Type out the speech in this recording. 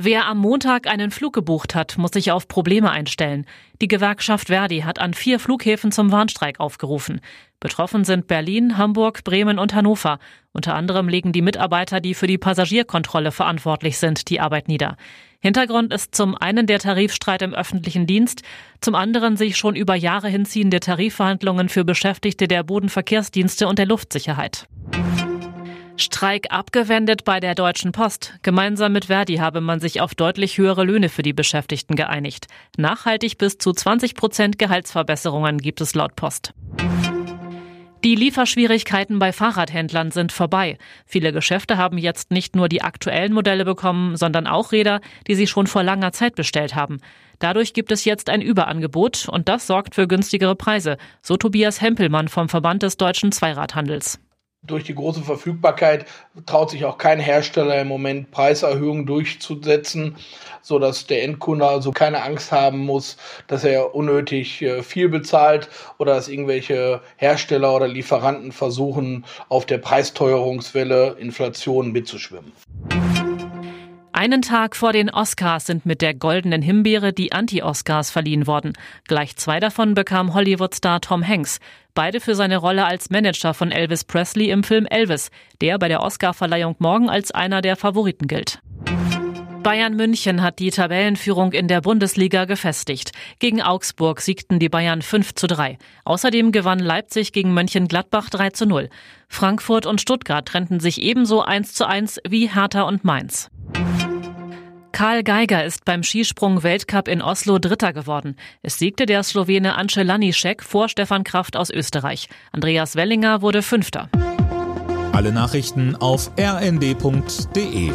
Wer am Montag einen Flug gebucht hat, muss sich auf Probleme einstellen. Die Gewerkschaft Verdi hat an vier Flughäfen zum Warnstreik aufgerufen. Betroffen sind Berlin, Hamburg, Bremen und Hannover. Unter anderem legen die Mitarbeiter, die für die Passagierkontrolle verantwortlich sind, die Arbeit nieder. Hintergrund ist zum einen der Tarifstreit im öffentlichen Dienst, zum anderen sich schon über Jahre hinziehende Tarifverhandlungen für Beschäftigte der Bodenverkehrsdienste und der Luftsicherheit. Streik abgewendet bei der Deutschen Post. Gemeinsam mit Verdi habe man sich auf deutlich höhere Löhne für die Beschäftigten geeinigt. Nachhaltig bis zu 20 Prozent Gehaltsverbesserungen gibt es laut Post. Die Lieferschwierigkeiten bei Fahrradhändlern sind vorbei. Viele Geschäfte haben jetzt nicht nur die aktuellen Modelle bekommen, sondern auch Räder, die sie schon vor langer Zeit bestellt haben. Dadurch gibt es jetzt ein Überangebot und das sorgt für günstigere Preise, so Tobias Hempelmann vom Verband des deutschen Zweiradhandels. Durch die große Verfügbarkeit traut sich auch kein Hersteller im Moment Preiserhöhungen durchzusetzen, so dass der Endkunde also keine Angst haben muss, dass er unnötig äh, viel bezahlt oder dass irgendwelche Hersteller oder Lieferanten versuchen, auf der Preisteuerungswelle Inflation mitzuschwimmen. Einen Tag vor den Oscars sind mit der Goldenen Himbeere die Anti-Oscars verliehen worden. Gleich zwei davon bekam Hollywood-Star Tom Hanks. Beide für seine Rolle als Manager von Elvis Presley im Film Elvis, der bei der Oscarverleihung morgen als einer der Favoriten gilt. Bayern München hat die Tabellenführung in der Bundesliga gefestigt. Gegen Augsburg siegten die Bayern 5 zu 3. Außerdem gewann Leipzig gegen Mönchengladbach 3 zu 0. Frankfurt und Stuttgart trennten sich ebenso 1 zu 1 wie Hertha und Mainz. Karl Geiger ist beim Skisprung-Weltcup in Oslo Dritter geworden. Es siegte der Slowene Ance Lanišek vor Stefan Kraft aus Österreich. Andreas Wellinger wurde Fünfter. Alle Nachrichten auf rnd.de